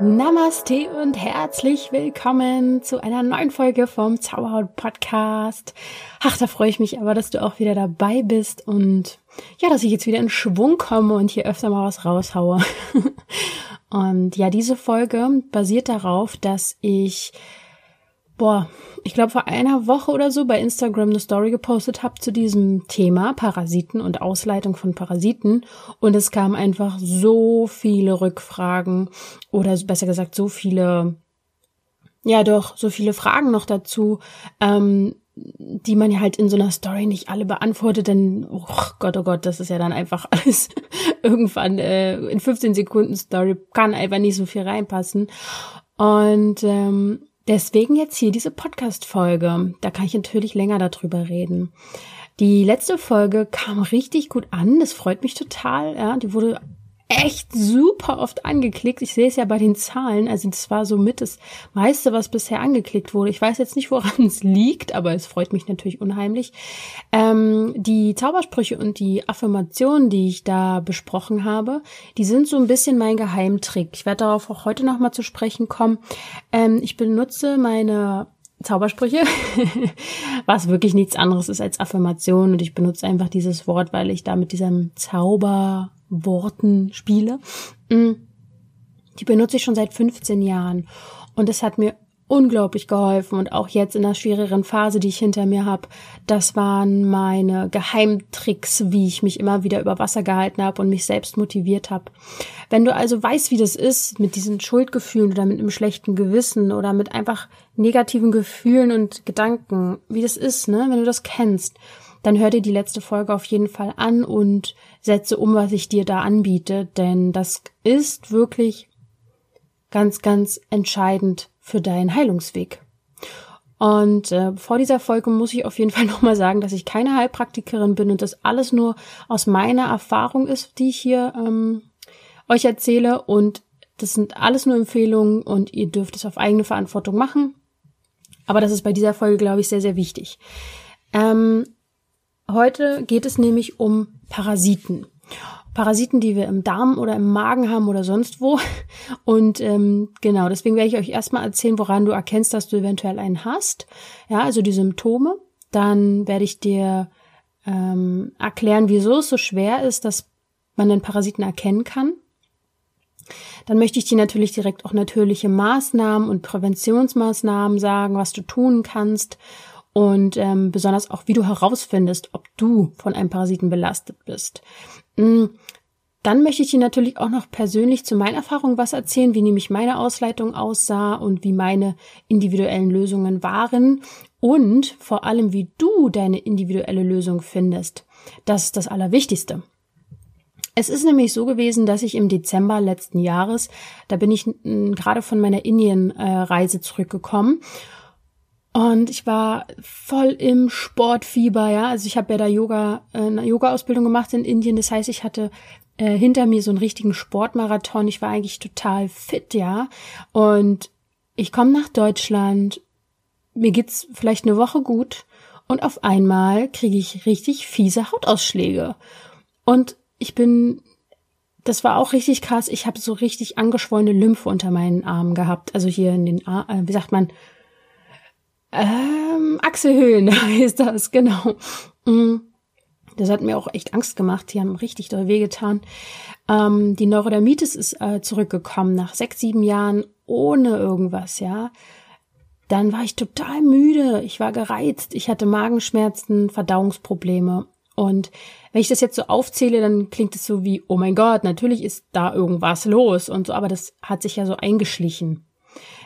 Namaste und herzlich willkommen zu einer neuen Folge vom Zauberhaut Podcast. Ach, da freue ich mich aber, dass du auch wieder dabei bist und ja, dass ich jetzt wieder in Schwung komme und hier öfter mal was raushaue. und ja, diese Folge basiert darauf, dass ich boah, ich glaube vor einer Woche oder so bei Instagram eine Story gepostet habe zu diesem Thema Parasiten und Ausleitung von Parasiten und es kamen einfach so viele Rückfragen oder besser gesagt so viele, ja doch, so viele Fragen noch dazu, ähm, die man ja halt in so einer Story nicht alle beantwortet, denn oh Gott, oh Gott, das ist ja dann einfach alles irgendwann äh, in 15 Sekunden Story kann einfach nicht so viel reinpassen. Und ähm, Deswegen jetzt hier diese Podcast-Folge. Da kann ich natürlich länger darüber reden. Die letzte Folge kam richtig gut an. Das freut mich total. Ja, die wurde echt super oft angeklickt. Ich sehe es ja bei den Zahlen. Also das war so mit das meiste, was bisher angeklickt wurde. Ich weiß jetzt nicht, woran es liegt, aber es freut mich natürlich unheimlich. Ähm, die Zaubersprüche und die Affirmationen, die ich da besprochen habe, die sind so ein bisschen mein Geheimtrick. Ich werde darauf auch heute nochmal zu sprechen kommen. Ähm, ich benutze meine Zaubersprüche, was wirklich nichts anderes ist als Affirmation und ich benutze einfach dieses Wort, weil ich da mit diesem Zauber Worten spiele. Mm. Die benutze ich schon seit 15 Jahren und es hat mir unglaublich geholfen und auch jetzt in der schwereren Phase, die ich hinter mir habe, das waren meine Geheimtricks, wie ich mich immer wieder über Wasser gehalten habe und mich selbst motiviert habe. Wenn du also weißt, wie das ist mit diesen Schuldgefühlen oder mit einem schlechten Gewissen oder mit einfach negativen Gefühlen und Gedanken, wie das ist, ne, wenn du das kennst, dann hör dir die letzte Folge auf jeden Fall an und setze um, was ich dir da anbiete, denn das ist wirklich ganz, ganz entscheidend für deinen Heilungsweg. Und äh, vor dieser Folge muss ich auf jeden Fall nochmal sagen, dass ich keine Heilpraktikerin bin und das alles nur aus meiner Erfahrung ist, die ich hier ähm, euch erzähle. Und das sind alles nur Empfehlungen und ihr dürft es auf eigene Verantwortung machen. Aber das ist bei dieser Folge, glaube ich, sehr, sehr wichtig. Ähm, Heute geht es nämlich um Parasiten. Parasiten, die wir im Darm oder im Magen haben oder sonst wo. Und ähm, genau, deswegen werde ich euch erstmal erzählen, woran du erkennst, dass du eventuell einen hast. Ja, also die Symptome. Dann werde ich dir ähm, erklären, wieso es so schwer ist, dass man den Parasiten erkennen kann. Dann möchte ich dir natürlich direkt auch natürliche Maßnahmen und Präventionsmaßnahmen sagen, was du tun kannst und ähm, besonders auch, wie du herausfindest, ob du von einem Parasiten belastet bist. Mm, dann möchte ich dir natürlich auch noch persönlich zu meinen Erfahrungen was erzählen, wie nämlich meine Ausleitung aussah und wie meine individuellen Lösungen waren und vor allem, wie du deine individuelle Lösung findest. Das ist das Allerwichtigste. Es ist nämlich so gewesen, dass ich im Dezember letzten Jahres, da bin ich gerade von meiner Indien-Reise zurückgekommen und ich war voll im Sportfieber, ja. Also ich habe ja da Yoga, äh, eine Yoga-Ausbildung gemacht in Indien. Das heißt, ich hatte äh, hinter mir so einen richtigen Sportmarathon. Ich war eigentlich total fit, ja. Und ich komme nach Deutschland, mir geht's vielleicht eine Woche gut und auf einmal kriege ich richtig fiese Hautausschläge. Und ich bin, das war auch richtig krass. Ich habe so richtig angeschwollene Lymphe unter meinen Armen gehabt. Also hier in den, äh, wie sagt man, ähm, Achselhöhlen heißt das, genau. Mm. Das hat mir auch echt Angst gemacht. Die haben richtig doll wehgetan. Ähm, die Neurodermitis ist äh, zurückgekommen nach sechs, sieben Jahren ohne irgendwas, ja. Dann war ich total müde. Ich war gereizt. Ich hatte Magenschmerzen, Verdauungsprobleme. Und wenn ich das jetzt so aufzähle, dann klingt es so wie, oh mein Gott, natürlich ist da irgendwas los und so, aber das hat sich ja so eingeschlichen.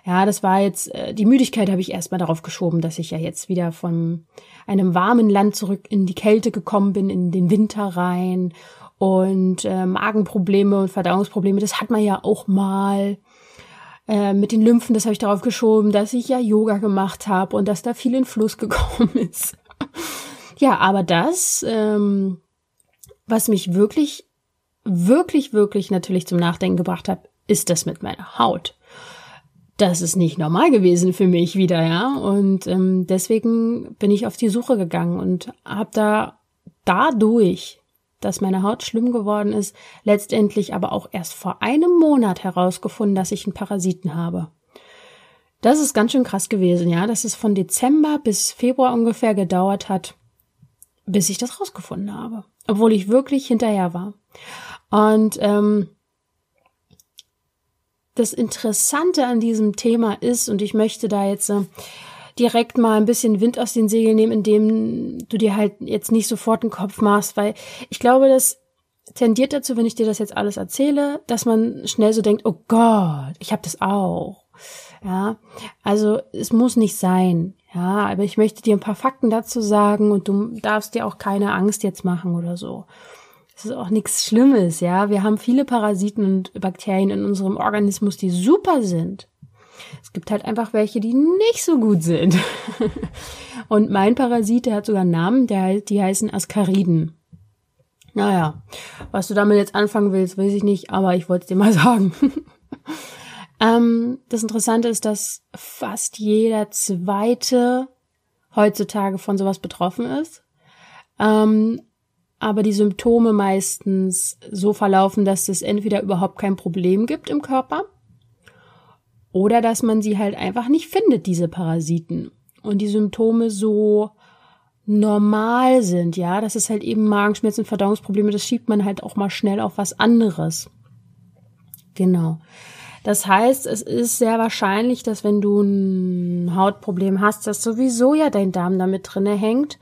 Ja, das war jetzt, äh, die Müdigkeit habe ich erstmal darauf geschoben, dass ich ja jetzt wieder von einem warmen Land zurück in die Kälte gekommen bin, in den Winter rein. Und äh, Magenprobleme und Verdauungsprobleme, das hat man ja auch mal. Äh, mit den Lymphen, das habe ich darauf geschoben, dass ich ja Yoga gemacht habe und dass da viel in Fluss gekommen ist. ja, aber das, ähm, was mich wirklich, wirklich, wirklich natürlich zum Nachdenken gebracht hat, ist das mit meiner Haut? Das ist nicht normal gewesen für mich wieder, ja. Und ähm, deswegen bin ich auf die Suche gegangen und habe da dadurch, dass meine Haut schlimm geworden ist, letztendlich aber auch erst vor einem Monat herausgefunden, dass ich einen Parasiten habe. Das ist ganz schön krass gewesen, ja, dass es von Dezember bis Februar ungefähr gedauert hat, bis ich das rausgefunden habe, obwohl ich wirklich hinterher war. Und ähm, das Interessante an diesem Thema ist, und ich möchte da jetzt äh, direkt mal ein bisschen Wind aus den Segeln nehmen, indem du dir halt jetzt nicht sofort den Kopf machst, weil ich glaube, das tendiert dazu, wenn ich dir das jetzt alles erzähle, dass man schnell so denkt, oh Gott, ich habe das auch. Ja, also es muss nicht sein. Ja, aber ich möchte dir ein paar Fakten dazu sagen und du darfst dir auch keine Angst jetzt machen oder so. Das ist auch nichts Schlimmes, ja. Wir haben viele Parasiten und Bakterien in unserem Organismus, die super sind. Es gibt halt einfach welche, die nicht so gut sind. und mein Parasit, der hat sogar einen Namen, der, die heißen Ascariden. Naja, was du damit jetzt anfangen willst, weiß ich nicht, aber ich wollte es dir mal sagen. ähm, das Interessante ist, dass fast jeder zweite heutzutage von sowas betroffen ist. Ähm, aber die Symptome meistens so verlaufen, dass es entweder überhaupt kein Problem gibt im Körper oder dass man sie halt einfach nicht findet, diese Parasiten. Und die Symptome so normal sind, ja, das ist halt eben Magenschmerzen, Verdauungsprobleme, das schiebt man halt auch mal schnell auf was anderes. Genau. Das heißt, es ist sehr wahrscheinlich, dass wenn du ein Hautproblem hast, dass sowieso ja dein Darm damit drinne hängt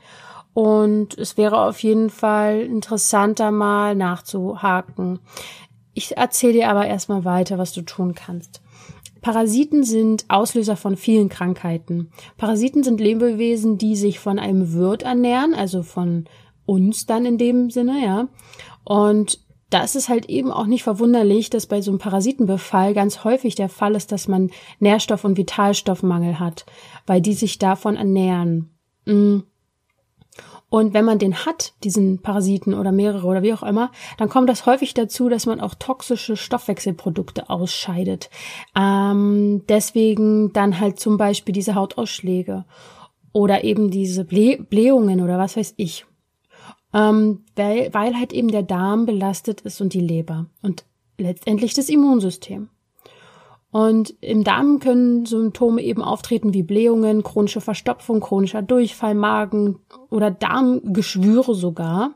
und es wäre auf jeden Fall interessanter mal nachzuhaken. Ich erzähle dir aber erstmal weiter, was du tun kannst. Parasiten sind Auslöser von vielen Krankheiten. Parasiten sind Lebewesen, die sich von einem Wirt ernähren, also von uns dann in dem Sinne, ja. Und da ist halt eben auch nicht verwunderlich, dass bei so einem Parasitenbefall ganz häufig der Fall ist, dass man Nährstoff- und Vitalstoffmangel hat, weil die sich davon ernähren. Mm. Und wenn man den hat, diesen Parasiten oder mehrere oder wie auch immer, dann kommt das häufig dazu, dass man auch toxische Stoffwechselprodukte ausscheidet. Ähm, deswegen dann halt zum Beispiel diese Hautausschläge oder eben diese Ble Blähungen oder was weiß ich. Ähm, weil, weil halt eben der Darm belastet ist und die Leber und letztendlich das Immunsystem. Und im Darm können Symptome eben auftreten wie Blähungen, chronische Verstopfung, chronischer Durchfall, Magen oder Darmgeschwüre sogar.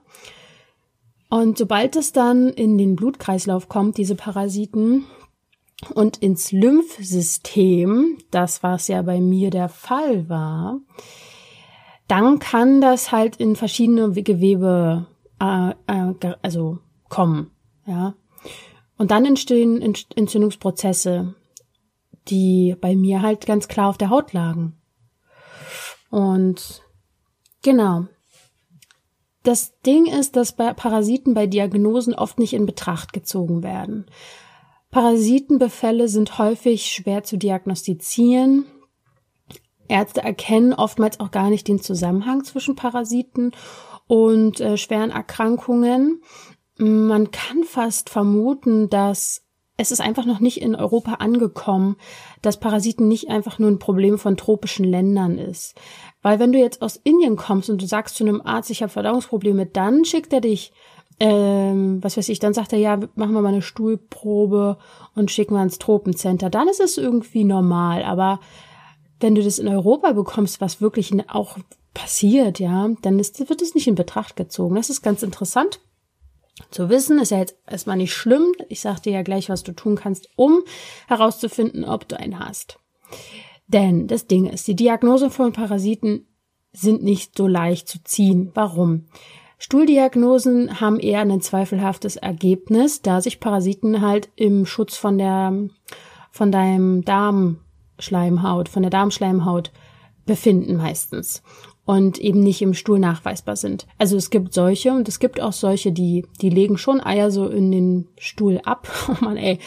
Und sobald es dann in den Blutkreislauf kommt, diese Parasiten, und ins Lymphsystem, das was ja bei mir der Fall war, dann kann das halt in verschiedene Gewebe äh, äh, also kommen, ja. Und dann entstehen Entzündungsprozesse, die bei mir halt ganz klar auf der Haut lagen. Und genau. Das Ding ist, dass bei Parasiten bei Diagnosen oft nicht in Betracht gezogen werden. Parasitenbefälle sind häufig schwer zu diagnostizieren. Ärzte erkennen oftmals auch gar nicht den Zusammenhang zwischen Parasiten und äh, schweren Erkrankungen. Man kann fast vermuten, dass es ist einfach noch nicht in Europa angekommen, dass Parasiten nicht einfach nur ein Problem von tropischen Ländern ist. Weil wenn du jetzt aus Indien kommst und du sagst zu einem Arzt, ich habe Verdauungsprobleme, dann schickt er dich, ähm, was weiß ich, dann sagt er, ja, machen wir mal eine Stuhlprobe und schicken wir ins Tropencenter. Dann ist es irgendwie normal. Aber wenn du das in Europa bekommst, was wirklich auch passiert, ja, dann ist, wird es nicht in Betracht gezogen. Das ist ganz interessant zu wissen. Ist ja jetzt erstmal nicht schlimm. Ich sag dir ja gleich, was du tun kannst, um herauszufinden, ob du einen hast. Denn das Ding ist, die Diagnose von Parasiten sind nicht so leicht zu ziehen. Warum? Stuhldiagnosen haben eher ein zweifelhaftes Ergebnis, da sich Parasiten halt im Schutz von der, von deinem Darmschleimhaut, von der Darmschleimhaut befinden meistens und eben nicht im Stuhl nachweisbar sind. Also es gibt solche und es gibt auch solche, die, die legen schon Eier so in den Stuhl ab. Oh man, ey,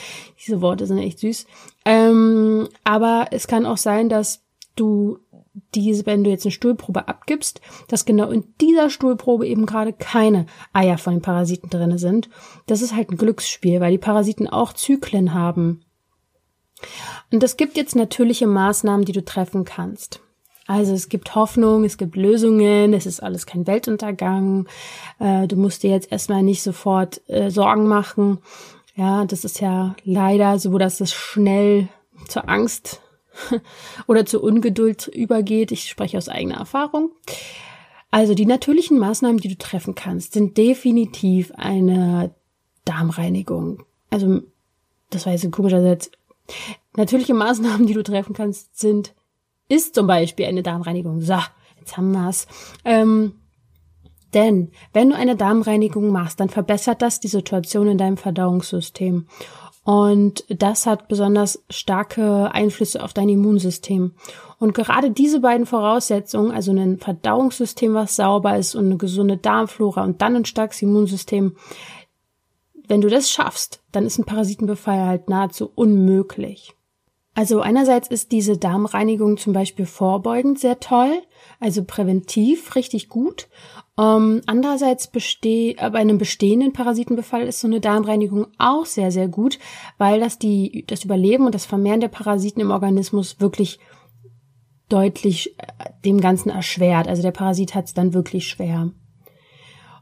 diese Worte sind echt süß. Ähm, aber es kann auch sein, dass du diese, wenn du jetzt eine Stuhlprobe abgibst, dass genau in dieser Stuhlprobe eben gerade keine Eier von den Parasiten drinne sind. Das ist halt ein Glücksspiel, weil die Parasiten auch Zyklen haben. Und es gibt jetzt natürliche Maßnahmen, die du treffen kannst. Also es gibt Hoffnung, es gibt Lösungen, es ist alles kein Weltuntergang. Äh, du musst dir jetzt erstmal nicht sofort äh, Sorgen machen. Ja, das ist ja leider so, dass es schnell zur Angst oder zur Ungeduld übergeht. Ich spreche aus eigener Erfahrung. Also die natürlichen Maßnahmen, die du treffen kannst, sind definitiv eine Darmreinigung. Also das war jetzt ein komischer Satz. Natürliche Maßnahmen, die du treffen kannst, sind ist zum Beispiel eine Darmreinigung. So, jetzt haben wir's. Ähm, denn wenn du eine Darmreinigung machst, dann verbessert das die Situation in deinem Verdauungssystem. Und das hat besonders starke Einflüsse auf dein Immunsystem. Und gerade diese beiden Voraussetzungen, also ein Verdauungssystem, was sauber ist und eine gesunde Darmflora und dann ein starkes Immunsystem, wenn du das schaffst, dann ist ein Parasitenbefall halt nahezu unmöglich. Also einerseits ist diese Darmreinigung zum Beispiel vorbeugend sehr toll, also präventiv richtig gut. Ähm, andererseits besteht, bei einem bestehenden Parasitenbefall ist so eine Darmreinigung auch sehr, sehr gut, weil das die, das Überleben und das Vermehren der Parasiten im Organismus wirklich deutlich äh, dem Ganzen erschwert. Also der Parasit hat es dann wirklich schwer.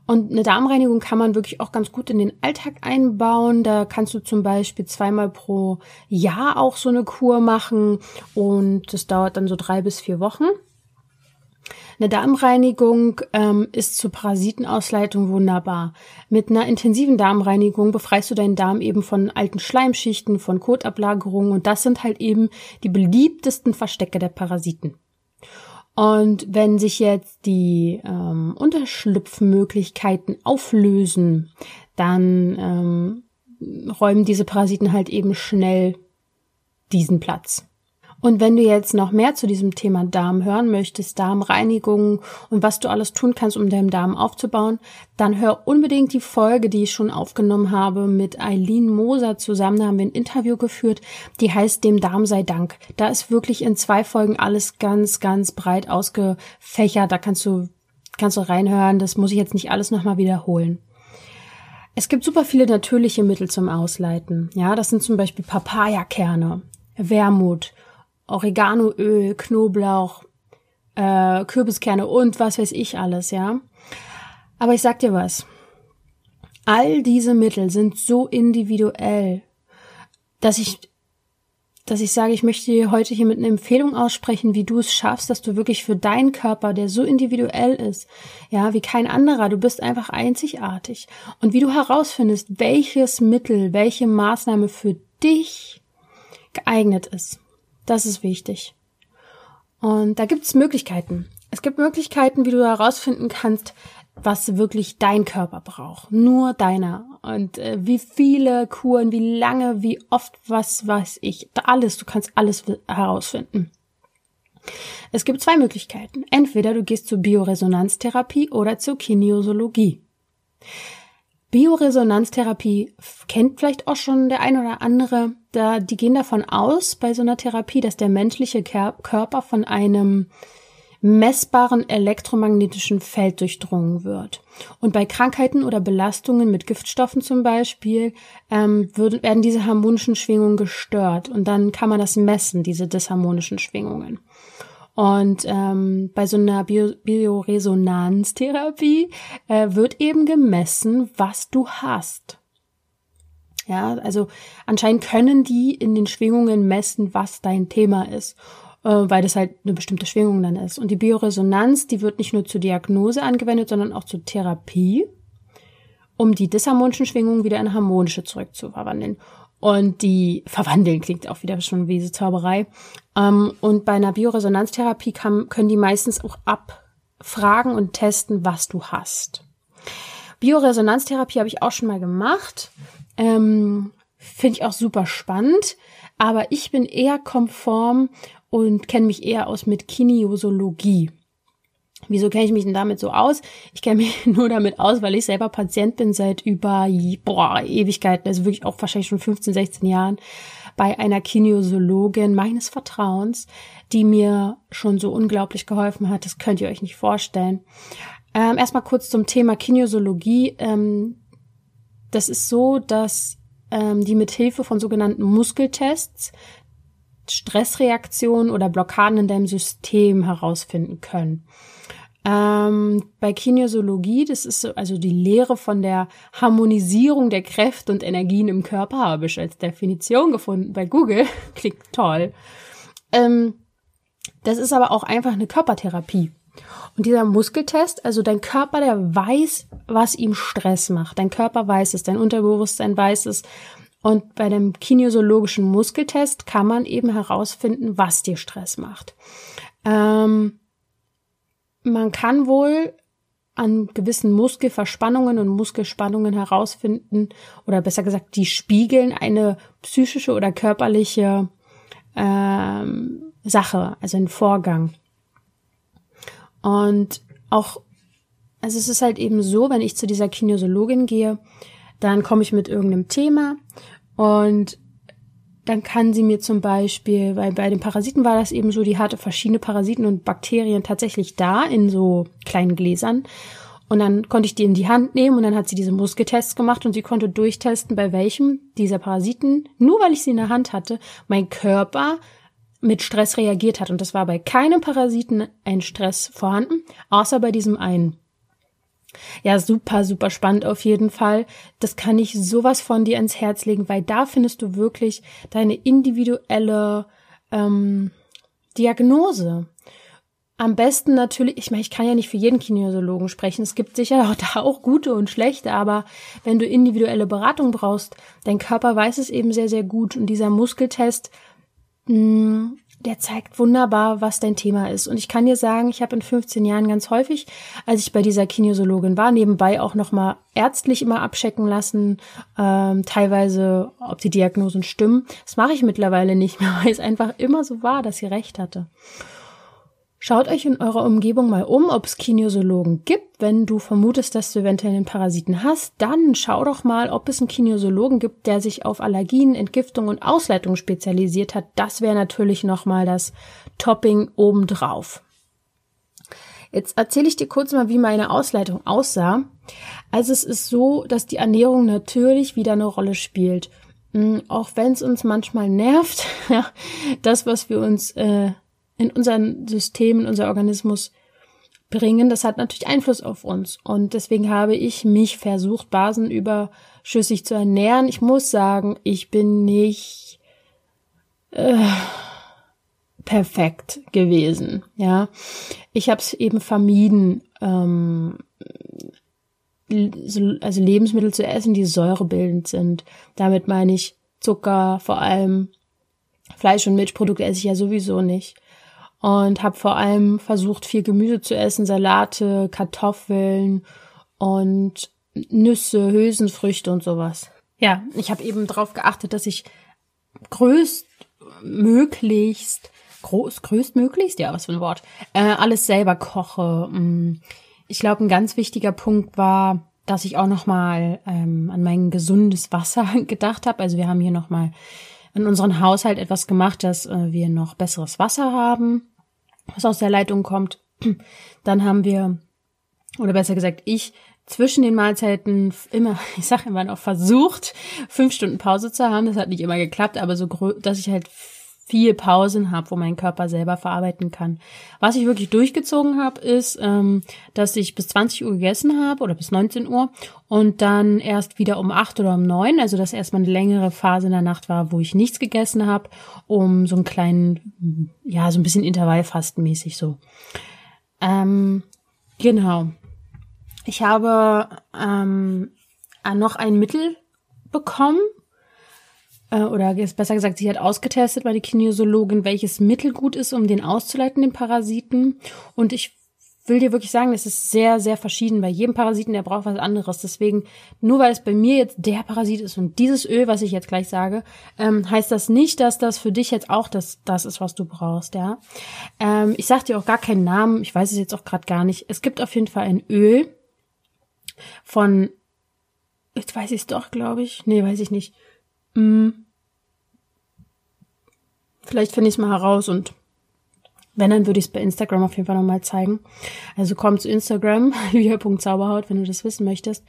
Und eine Darmreinigung kann man wirklich auch ganz gut in den Alltag einbauen. Da kannst du zum Beispiel zweimal pro Jahr auch so eine Kur machen und das dauert dann so drei bis vier Wochen. Eine Darmreinigung ähm, ist zur Parasitenausleitung wunderbar. Mit einer intensiven Darmreinigung befreist du deinen Darm eben von alten Schleimschichten, von Kotablagerungen und das sind halt eben die beliebtesten Verstecke der Parasiten. Und wenn sich jetzt die ähm, Unterschlupfmöglichkeiten auflösen, dann ähm, räumen diese Parasiten halt eben schnell diesen Platz. Und wenn du jetzt noch mehr zu diesem Thema Darm hören möchtest, Darmreinigung und was du alles tun kannst, um deinen Darm aufzubauen, dann hör unbedingt die Folge, die ich schon aufgenommen habe mit Eileen Moser zusammen. Da haben wir ein Interview geführt, die heißt Dem Darm sei Dank. Da ist wirklich in zwei Folgen alles ganz, ganz breit ausgefächert. Da kannst du, kannst du reinhören. Das muss ich jetzt nicht alles nochmal wiederholen. Es gibt super viele natürliche Mittel zum Ausleiten. Ja, das sind zum Beispiel Papayakerne, Wermut, Oreganoöl, Knoblauch, äh, Kürbiskerne und was weiß ich alles, ja. Aber ich sag dir was. All diese Mittel sind so individuell, dass ich, dass ich sage, ich möchte dir heute hier mit einer Empfehlung aussprechen, wie du es schaffst, dass du wirklich für deinen Körper, der so individuell ist, ja, wie kein anderer, du bist einfach einzigartig. Und wie du herausfindest, welches Mittel, welche Maßnahme für dich geeignet ist. Das ist wichtig. Und da gibt es Möglichkeiten. Es gibt Möglichkeiten, wie du herausfinden kannst, was wirklich dein Körper braucht. Nur deiner. Und äh, wie viele Kuren, wie lange, wie oft, was weiß ich. Alles, du kannst alles herausfinden. Es gibt zwei Möglichkeiten. Entweder du gehst zur Bioresonanztherapie oder zur Kinesiologie. Bioresonanztherapie kennt vielleicht auch schon der ein oder andere. Da, die gehen davon aus, bei so einer Therapie, dass der menschliche Körper von einem messbaren elektromagnetischen Feld durchdrungen wird. Und bei Krankheiten oder Belastungen mit Giftstoffen zum Beispiel ähm, würden, werden diese harmonischen Schwingungen gestört. Und dann kann man das messen, diese disharmonischen Schwingungen. Und ähm, bei so einer Bio Bioresonanztherapie äh, wird eben gemessen, was du hast. Ja, also anscheinend können die in den Schwingungen messen, was dein Thema ist, äh, weil das halt eine bestimmte Schwingung dann ist. Und die Bioresonanz, die wird nicht nur zur Diagnose angewendet, sondern auch zur Therapie, um die disharmonischen Schwingungen wieder in harmonische zurückzuverwandeln. Und die verwandeln klingt auch wieder schon wie so Zauberei. Ähm, und bei einer Bioresonanztherapie kann, können die meistens auch abfragen und testen, was du hast. Bioresonanztherapie habe ich auch schon mal gemacht. Ähm, Finde ich auch super spannend. Aber ich bin eher konform und kenne mich eher aus mit Kinesiologie. Wieso kenne ich mich denn damit so aus? Ich kenne mich nur damit aus, weil ich selber Patient bin seit über boah, Ewigkeiten, also wirklich auch wahrscheinlich schon 15, 16 Jahren bei einer Kinesiologin meines Vertrauens, die mir schon so unglaublich geholfen hat. Das könnt ihr euch nicht vorstellen. Ähm, erstmal kurz zum Thema Kinesiologie. Ähm, das ist so, dass ähm, die mit Hilfe von sogenannten Muskeltests Stressreaktionen oder Blockaden in deinem System herausfinden können. Ähm, bei Kinesiologie, das ist so, also die Lehre von der Harmonisierung der Kräfte und Energien im Körper, habe ich als Definition gefunden bei Google. Klingt toll. Ähm, das ist aber auch einfach eine Körpertherapie. Und dieser Muskeltest, also dein Körper, der weiß, was ihm Stress macht. Dein Körper weiß es, dein Unterbewusstsein weiß es. Und bei dem kinesiologischen Muskeltest kann man eben herausfinden, was dir Stress macht. Ähm, man kann wohl an gewissen Muskelverspannungen und Muskelspannungen herausfinden, oder besser gesagt, die spiegeln eine psychische oder körperliche ähm, Sache, also einen Vorgang. Und auch, also es ist halt eben so, wenn ich zu dieser Kinesiologin gehe, dann komme ich mit irgendeinem Thema und dann kann sie mir zum Beispiel, weil bei den Parasiten war das eben so, die hatte verschiedene Parasiten und Bakterien tatsächlich da in so kleinen Gläsern. Und dann konnte ich die in die Hand nehmen und dann hat sie diese Muskeltests gemacht und sie konnte durchtesten, bei welchem dieser Parasiten, nur weil ich sie in der Hand hatte, mein Körper mit Stress reagiert hat. Und das war bei keinem Parasiten ein Stress vorhanden, außer bei diesem einen. Ja, super, super spannend auf jeden Fall. Das kann ich sowas von dir ins Herz legen, weil da findest du wirklich deine individuelle ähm, Diagnose. Am besten natürlich, ich meine, ich kann ja nicht für jeden Kinesiologen sprechen. Es gibt sicher auch da auch gute und schlechte, aber wenn du individuelle Beratung brauchst, dein Körper weiß es eben sehr, sehr gut. Und dieser Muskeltest, mh, hm, der zeigt wunderbar, was dein Thema ist. Und ich kann dir sagen, ich habe in 15 Jahren ganz häufig, als ich bei dieser Kinesiologin war, nebenbei auch nochmal ärztlich immer abchecken lassen, ähm, teilweise, ob die Diagnosen stimmen. Das mache ich mittlerweile nicht mehr, weil es einfach immer so war, dass sie recht hatte. Schaut euch in eurer Umgebung mal um, ob es Kinesiologen gibt. Wenn du vermutest, dass du eventuell einen Parasiten hast, dann schau doch mal, ob es einen Kinesiologen gibt, der sich auf Allergien, Entgiftung und Ausleitung spezialisiert hat. Das wäre natürlich nochmal das Topping obendrauf. Jetzt erzähle ich dir kurz mal, wie meine Ausleitung aussah. Also es ist so, dass die Ernährung natürlich wieder eine Rolle spielt. Hm, auch wenn es uns manchmal nervt, das, was wir uns äh, in unserem System, in unser Organismus bringen, das hat natürlich Einfluss auf uns. Und deswegen habe ich mich versucht, basenüberschüssig zu ernähren. Ich muss sagen, ich bin nicht äh, perfekt gewesen. Ja, ich habe es eben vermieden, ähm, also Lebensmittel zu essen, die säurebildend sind. Damit meine ich Zucker, vor allem Fleisch und Milchprodukte esse ich ja sowieso nicht und habe vor allem versucht, viel Gemüse zu essen, Salate, Kartoffeln und Nüsse, Hülsenfrüchte und sowas. Ja, ich habe eben darauf geachtet, dass ich größtmöglichst, groß, größtmöglichst, ja, was für ein Wort, äh, alles selber koche. Mm. Ich glaube, ein ganz wichtiger Punkt war, dass ich auch noch mal ähm, an mein gesundes Wasser gedacht habe. Also wir haben hier noch mal in unserem Haushalt etwas gemacht, dass äh, wir noch besseres Wasser haben, was aus der Leitung kommt. Dann haben wir, oder besser gesagt, ich zwischen den Mahlzeiten immer, ich sage immer noch versucht, fünf Stunden Pause zu haben. Das hat nicht immer geklappt, aber so, dass ich halt viel Pausen habe, wo mein Körper selber verarbeiten kann. Was ich wirklich durchgezogen habe, ist, ähm, dass ich bis 20 Uhr gegessen habe oder bis 19 Uhr und dann erst wieder um 8 oder um 9, also dass erstmal eine längere Phase in der Nacht war, wo ich nichts gegessen habe, um so einen kleinen, ja, so ein bisschen Intervallfastenmäßig so. Ähm, genau. Ich habe ähm, noch ein Mittel bekommen, äh, oder besser gesagt, sie hat ausgetestet bei der Kinesiologin, welches Mittel gut ist, um den auszuleiten, den Parasiten. Und ich will dir wirklich sagen, es ist sehr, sehr verschieden. Bei jedem Parasiten, der braucht was anderes. Deswegen, nur weil es bei mir jetzt der Parasit ist und dieses Öl, was ich jetzt gleich sage, ähm, heißt das nicht, dass das für dich jetzt auch das, das ist, was du brauchst, ja. Ähm, ich sag dir auch gar keinen Namen, ich weiß es jetzt auch gerade gar nicht. Es gibt auf jeden Fall ein Öl von, jetzt weiß ich es doch, glaube ich. Nee, weiß ich nicht. Hm. Vielleicht finde ich es mal heraus und wenn, dann würde ich es bei Instagram auf jeden Fall nochmal zeigen. Also komm zu Instagram, julia.zauberhaut, wenn du das wissen möchtest.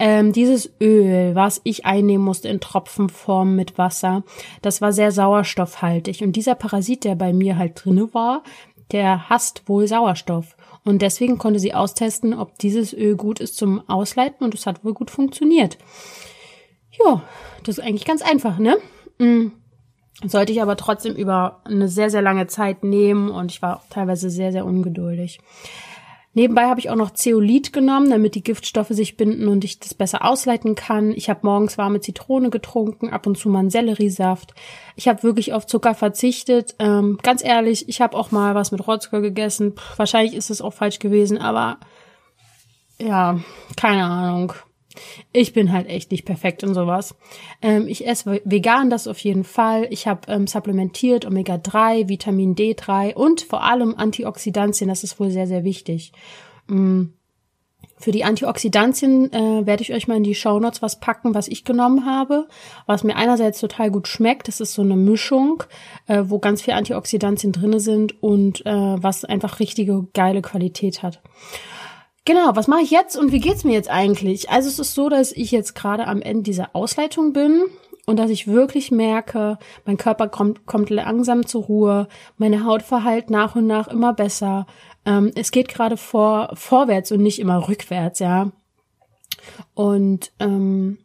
Ähm, dieses Öl, was ich einnehmen musste in Tropfenform mit Wasser, das war sehr sauerstoffhaltig. Und dieser Parasit, der bei mir halt drinne war, der hasst wohl Sauerstoff. Und deswegen konnte sie austesten, ob dieses Öl gut ist zum Ausleiten und es hat wohl gut funktioniert. Ja, das ist eigentlich ganz einfach, ne? Mm. Sollte ich aber trotzdem über eine sehr, sehr lange Zeit nehmen und ich war teilweise sehr, sehr ungeduldig. Nebenbei habe ich auch noch Zeolit genommen, damit die Giftstoffe sich binden und ich das besser ausleiten kann. Ich habe morgens warme Zitrone getrunken, ab und zu mal einen Selleriesaft. Ich habe wirklich auf Zucker verzichtet. Ähm, ganz ehrlich, ich habe auch mal was mit Rohrzucker gegessen. Puh, wahrscheinlich ist es auch falsch gewesen, aber ja, keine Ahnung. Ich bin halt echt nicht perfekt in sowas. Ähm, ich esse vegan das auf jeden Fall. Ich habe ähm, supplementiert Omega-3, Vitamin D3 und vor allem Antioxidantien. Das ist wohl sehr, sehr wichtig. Ähm, für die Antioxidantien äh, werde ich euch mal in die Shownotes was packen, was ich genommen habe, was mir einerseits total gut schmeckt. Das ist so eine Mischung, äh, wo ganz viel Antioxidantien drinne sind und äh, was einfach richtige geile Qualität hat. Genau, was mache ich jetzt und wie geht's mir jetzt eigentlich? Also es ist so, dass ich jetzt gerade am Ende dieser Ausleitung bin und dass ich wirklich merke, mein Körper kommt, kommt langsam zur Ruhe, meine Haut verheilt nach und nach immer besser. Ähm, es geht gerade vor, vorwärts und nicht immer rückwärts, ja. Und ähm,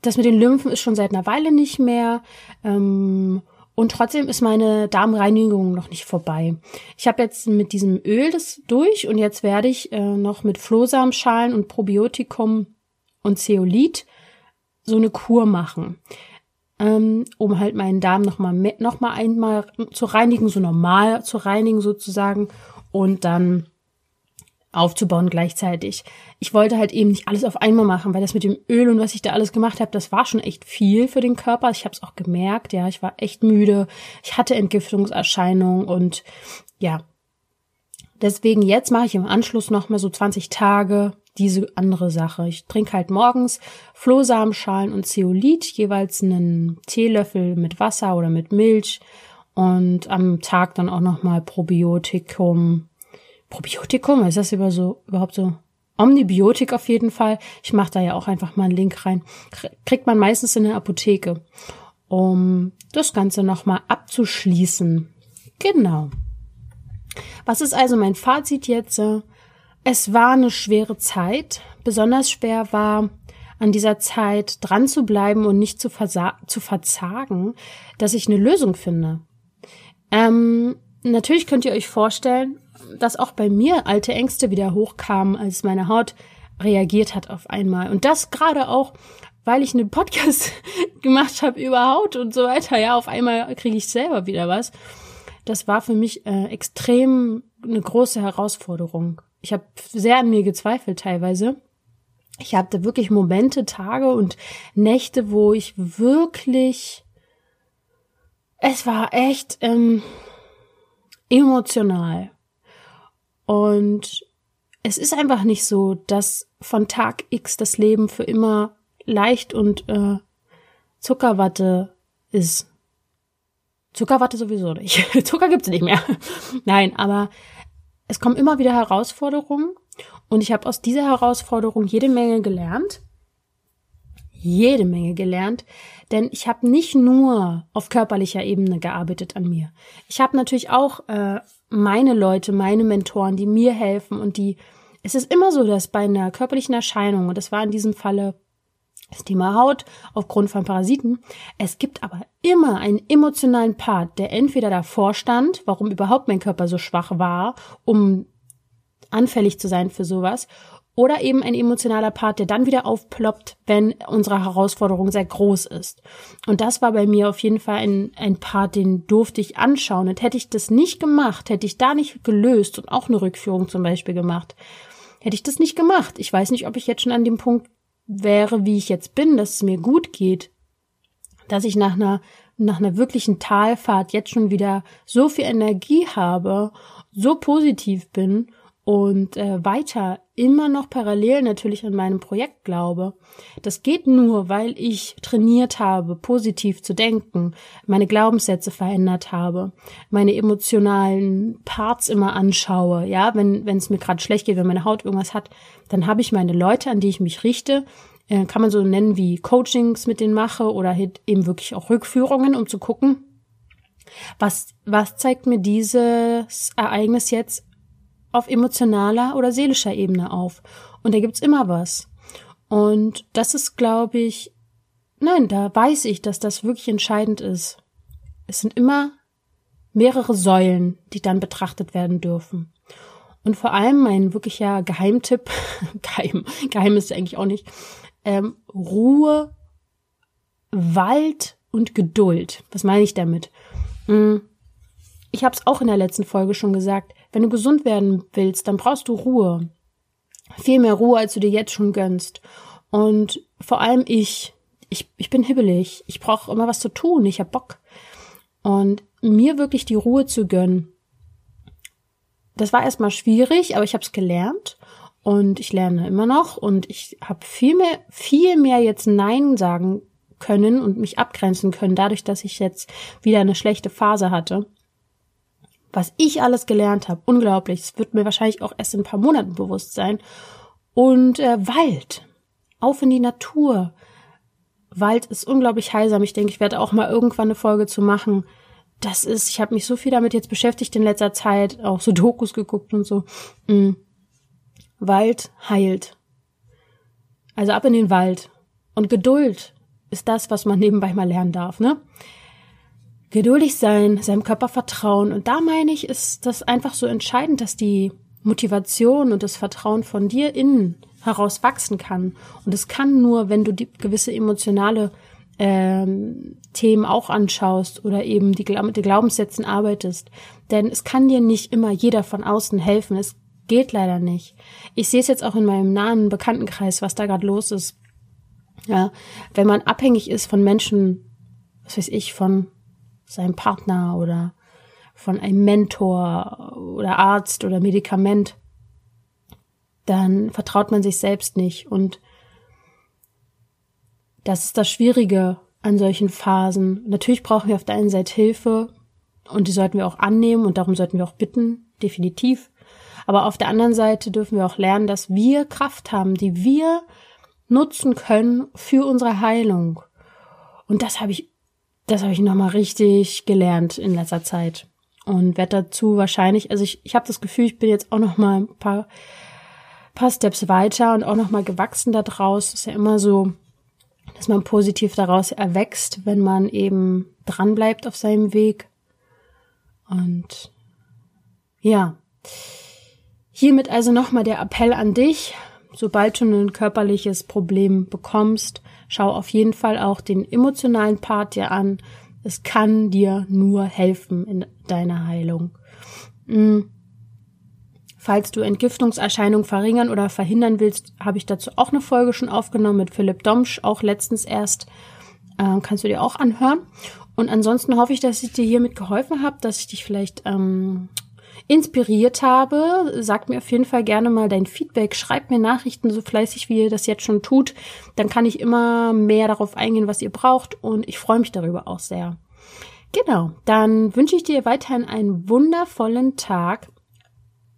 das mit den Lymphen ist schon seit einer Weile nicht mehr. Ähm, und trotzdem ist meine Darmreinigung noch nicht vorbei. Ich habe jetzt mit diesem Öl das durch und jetzt werde ich äh, noch mit Flohsamenschalen und Probiotikum und Zeolit so eine Kur machen, ähm, um halt meinen Darm noch mal noch mal einmal zu reinigen, so normal zu reinigen sozusagen und dann aufzubauen gleichzeitig. Ich wollte halt eben nicht alles auf einmal machen, weil das mit dem Öl und was ich da alles gemacht habe, das war schon echt viel für den Körper. Ich habe es auch gemerkt, ja, ich war echt müde, ich hatte Entgiftungserscheinungen und ja. Deswegen jetzt mache ich im Anschluss noch mal so 20 Tage diese andere Sache. Ich trinke halt morgens Flohsamenschalen und Zeolit, jeweils einen Teelöffel mit Wasser oder mit Milch und am Tag dann auch noch mal Probiotikum Probiotikum, ist das über so, überhaupt so? Omnibiotik auf jeden Fall. Ich mache da ja auch einfach mal einen Link rein. Kriegt man meistens in der Apotheke, um das Ganze nochmal abzuschließen. Genau. Was ist also mein Fazit jetzt? Es war eine schwere Zeit. Besonders schwer war an dieser Zeit dran zu bleiben und nicht zu, zu verzagen, dass ich eine Lösung finde. Ähm, natürlich könnt ihr euch vorstellen, dass auch bei mir alte Ängste wieder hochkamen, als meine Haut reagiert hat auf einmal. Und das gerade auch, weil ich einen Podcast gemacht habe über Haut und so weiter. Ja, auf einmal kriege ich selber wieder was. Das war für mich äh, extrem eine große Herausforderung. Ich habe sehr an mir gezweifelt teilweise. Ich hatte wirklich Momente, Tage und Nächte, wo ich wirklich, es war echt ähm, emotional. Und es ist einfach nicht so, dass von Tag X das Leben für immer leicht und äh, Zuckerwatte ist. Zuckerwatte sowieso nicht. Zucker gibt's nicht mehr. Nein, aber es kommen immer wieder Herausforderungen und ich habe aus dieser Herausforderung jede Menge gelernt. Jede Menge gelernt, denn ich habe nicht nur auf körperlicher Ebene gearbeitet an mir. Ich habe natürlich auch äh, meine Leute, meine Mentoren, die mir helfen und die, es ist immer so, dass bei einer körperlichen Erscheinung, und das war in diesem Falle das Thema Haut aufgrund von Parasiten, es gibt aber immer einen emotionalen Part, der entweder davor stand, warum überhaupt mein Körper so schwach war, um anfällig zu sein für sowas, oder eben ein emotionaler Part, der dann wieder aufploppt, wenn unsere Herausforderung sehr groß ist. Und das war bei mir auf jeden Fall ein, ein Part, den durfte ich anschauen. Und hätte ich das nicht gemacht, hätte ich da nicht gelöst und auch eine Rückführung zum Beispiel gemacht, hätte ich das nicht gemacht. Ich weiß nicht, ob ich jetzt schon an dem Punkt wäre, wie ich jetzt bin, dass es mir gut geht, dass ich nach einer nach einer wirklichen Talfahrt jetzt schon wieder so viel Energie habe, so positiv bin und äh, weiter immer noch parallel natürlich an meinem Projekt glaube. Das geht nur, weil ich trainiert habe, positiv zu denken, meine Glaubenssätze verändert habe, meine emotionalen Parts immer anschaue. Ja, wenn wenn es mir gerade schlecht geht, wenn meine Haut irgendwas hat, dann habe ich meine Leute, an die ich mich richte. Äh, kann man so nennen wie Coachings mit denen mache oder eben wirklich auch Rückführungen, um zu gucken, was, was zeigt mir dieses Ereignis jetzt auf emotionaler oder seelischer Ebene auf. Und da gibt's immer was. Und das ist, glaube ich, nein, da weiß ich, dass das wirklich entscheidend ist. Es sind immer mehrere Säulen, die dann betrachtet werden dürfen. Und vor allem mein wirklicher Geheimtipp, geheim, geheim ist eigentlich auch nicht, ähm, Ruhe, Wald und Geduld. Was meine ich damit? Hm, ich habe es auch in der letzten Folge schon gesagt. Wenn du gesund werden willst, dann brauchst du Ruhe. Viel mehr Ruhe, als du dir jetzt schon gönnst. Und vor allem ich, ich, ich bin hibbelig. Ich brauche immer was zu tun. Ich hab Bock. Und mir wirklich die Ruhe zu gönnen, das war erstmal schwierig, aber ich habe es gelernt und ich lerne immer noch und ich habe viel mehr, viel mehr jetzt Nein sagen können und mich abgrenzen können, dadurch, dass ich jetzt wieder eine schlechte Phase hatte was ich alles gelernt habe. Unglaublich. Es wird mir wahrscheinlich auch erst in ein paar Monaten bewusst sein. Und äh, Wald. Auf in die Natur. Wald ist unglaublich heilsam. Ich denke, ich werde auch mal irgendwann eine Folge zu machen. Das ist, ich habe mich so viel damit jetzt beschäftigt in letzter Zeit, auch so Dokus geguckt und so. Mhm. Wald heilt. Also ab in den Wald. Und Geduld ist das, was man nebenbei mal lernen darf, ne? Geduldig sein, seinem Körper vertrauen. Und da meine ich, ist das einfach so entscheidend, dass die Motivation und das Vertrauen von dir innen heraus wachsen kann. Und es kann nur, wenn du die gewisse emotionale ähm, Themen auch anschaust oder eben die mit den Glaubenssätzen arbeitest. Denn es kann dir nicht immer jeder von außen helfen. Es geht leider nicht. Ich sehe es jetzt auch in meinem nahen Bekanntenkreis, was da gerade los ist. Ja, wenn man abhängig ist von Menschen, was weiß ich, von seinem Partner oder von einem Mentor oder Arzt oder Medikament, dann vertraut man sich selbst nicht. Und das ist das Schwierige an solchen Phasen. Natürlich brauchen wir auf der einen Seite Hilfe und die sollten wir auch annehmen und darum sollten wir auch bitten, definitiv. Aber auf der anderen Seite dürfen wir auch lernen, dass wir Kraft haben, die wir nutzen können für unsere Heilung. Und das habe ich das habe ich nochmal richtig gelernt in letzter Zeit. Und werde dazu wahrscheinlich, also ich, ich habe das Gefühl, ich bin jetzt auch noch mal ein paar, paar Steps weiter und auch noch mal gewachsen daraus. Ist ja immer so, dass man positiv daraus erwächst, wenn man eben dran bleibt auf seinem Weg. Und ja, hiermit also nochmal der Appell an dich, sobald du ein körperliches Problem bekommst, schau auf jeden Fall auch den emotionalen Part dir an. Es kann dir nur helfen in deiner Heilung. Mhm. Falls du Entgiftungserscheinungen verringern oder verhindern willst, habe ich dazu auch eine Folge schon aufgenommen mit Philipp Domsch, auch letztens erst. Äh, kannst du dir auch anhören. Und ansonsten hoffe ich, dass ich dir hiermit geholfen habe, dass ich dich vielleicht ähm, inspiriert habe. Sag mir auf jeden Fall gerne mal dein Feedback. Schreib mir Nachrichten so fleißig, wie ihr das jetzt schon tut. Dann kann ich immer mehr darauf eingehen, was ihr braucht. Und ich freue mich darüber auch sehr. Genau, dann wünsche ich dir weiterhin einen wundervollen Tag.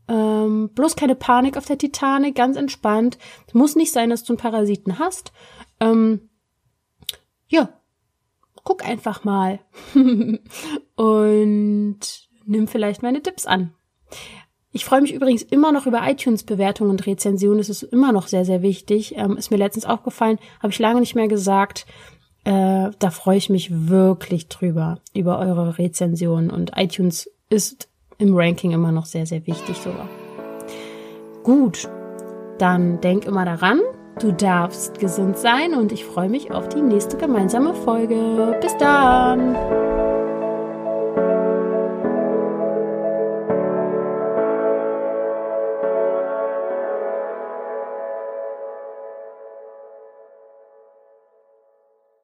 Ähm, bloß keine Panik auf der Titanic, ganz entspannt. Muss nicht sein, dass du einen Parasiten hast. Ähm, ja, guck einfach mal. Und nimm vielleicht meine Tipps an. Ich freue mich übrigens immer noch über iTunes-Bewertungen und Rezensionen. Das ist immer noch sehr, sehr wichtig. Ähm, ist mir letztens aufgefallen, habe ich lange nicht mehr gesagt. Äh, da freue ich mich wirklich drüber, über eure Rezensionen. Und iTunes ist im Ranking immer noch sehr, sehr wichtig sogar. Gut. dann denk immer daran, du darfst gesund sein und ich freue mich auf die nächste gemeinsame Folge. Bis dann!